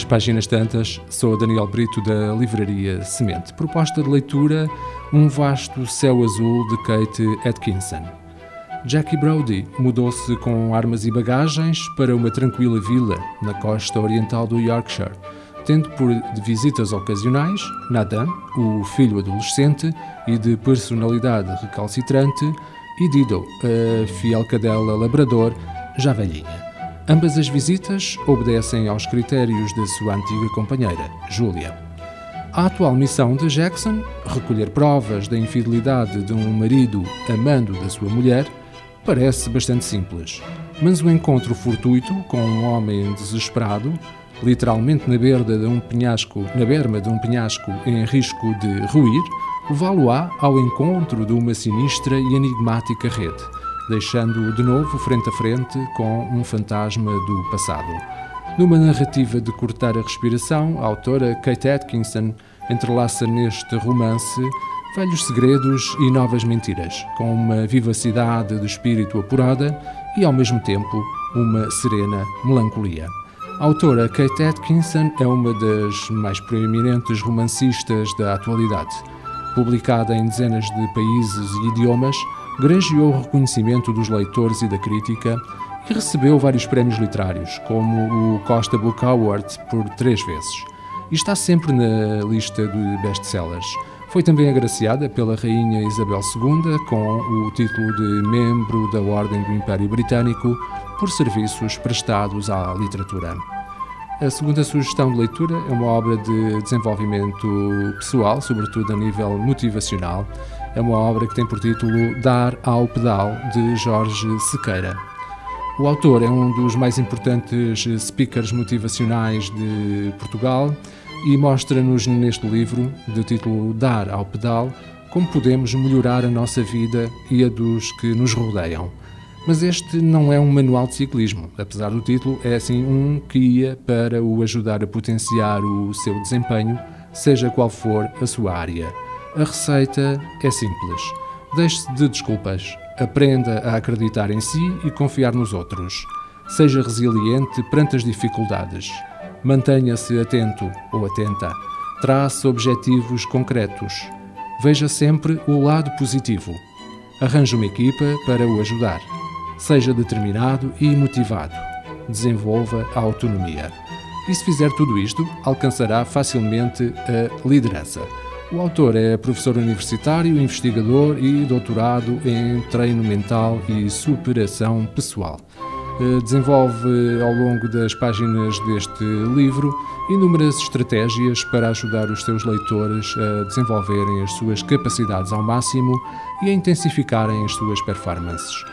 às páginas tantas, sou Daniel Brito da Livraria Semente. Proposta de leitura: Um Vasto Céu Azul de Kate Atkinson. Jackie Brody mudou-se com armas e bagagens para uma tranquila vila na costa oriental do Yorkshire, tendo por visitas ocasionais Nathan, o filho adolescente e de personalidade recalcitrante, e Dido, a fiel cadela labrador, já velhinha. Ambas as visitas obedecem aos critérios da sua antiga companheira, Julia. A atual missão de Jackson, recolher provas da infidelidade de um marido amando da sua mulher, parece bastante simples. Mas o encontro fortuito com um homem desesperado, literalmente na berda de um penhasco, na berma de um penhasco em risco de ruir, levá-lo-á ao encontro de uma sinistra e enigmática rede deixando-o de novo frente a frente com um fantasma do passado. Numa narrativa de cortar a respiração, a autora Kate Atkinson entrelaça neste romance velhos segredos e novas mentiras, com uma vivacidade de espírito apurada e, ao mesmo tempo, uma serena melancolia. A autora Kate Atkinson é uma das mais proeminentes romancistas da atualidade. Publicada em dezenas de países e idiomas, granjeou o reconhecimento dos leitores e da crítica e recebeu vários prémios literários, como o Costa Book Award por três vezes. E está sempre na lista de best-sellers. Foi também agraciada pela Rainha Isabel II com o título de Membro da Ordem do Império Britânico por serviços prestados à literatura. A segunda sugestão de leitura é uma obra de desenvolvimento pessoal, sobretudo a nível motivacional, é uma obra que tem por título Dar ao Pedal, de Jorge Sequeira. O autor é um dos mais importantes speakers motivacionais de Portugal e mostra-nos neste livro, de título Dar ao Pedal, como podemos melhorar a nossa vida e a dos que nos rodeiam. Mas este não é um manual de ciclismo, apesar do título, é assim um que ia para o ajudar a potenciar o seu desempenho, seja qual for a sua área. A receita é simples. Deixe-se de desculpas. Aprenda a acreditar em si e confiar nos outros. Seja resiliente perante as dificuldades. Mantenha-se atento ou atenta. Trace objetivos concretos. Veja sempre o lado positivo. Arranje uma equipa para o ajudar. Seja determinado e motivado. Desenvolva a autonomia. E se fizer tudo isto, alcançará facilmente a liderança. O autor é professor universitário, investigador e doutorado em treino mental e superação pessoal. Eh, desenvolve ao longo das páginas deste livro inúmeras estratégias para ajudar os seus leitores a desenvolverem as suas capacidades ao máximo e a intensificarem as suas performances.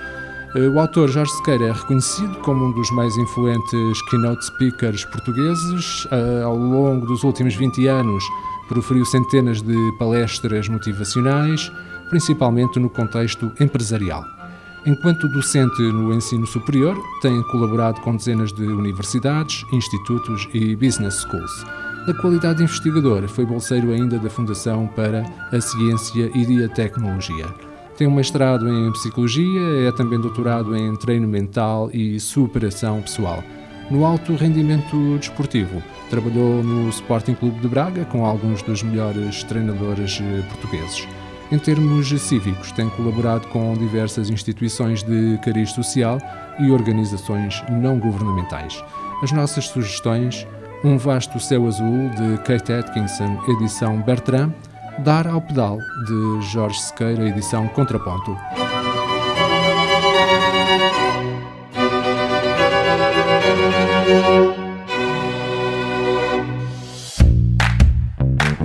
Eh, o autor Jorge Sequeira é reconhecido como um dos mais influentes keynote speakers portugueses. Eh, ao longo dos últimos 20 anos, proferiu centenas de palestras motivacionais, principalmente no contexto empresarial. Enquanto docente no ensino superior, tem colaborado com dezenas de universidades, institutos e business schools. Na qualidade de investigador, foi bolseiro ainda da Fundação para a Ciência e a Tecnologia. Tem um mestrado em Psicologia, é também doutorado em Treino Mental e Superação Pessoal no alto rendimento desportivo. Trabalhou no Sporting Clube de Braga com alguns dos melhores treinadores eh, portugueses. Em termos cívicos, tem colaborado com diversas instituições de cariz social e organizações não governamentais. As nossas sugestões: Um Vasto Céu Azul, de Kate Atkinson, edição Bertrand, Dar ao Pedal, de Jorge Sequeira, edição Contraponto.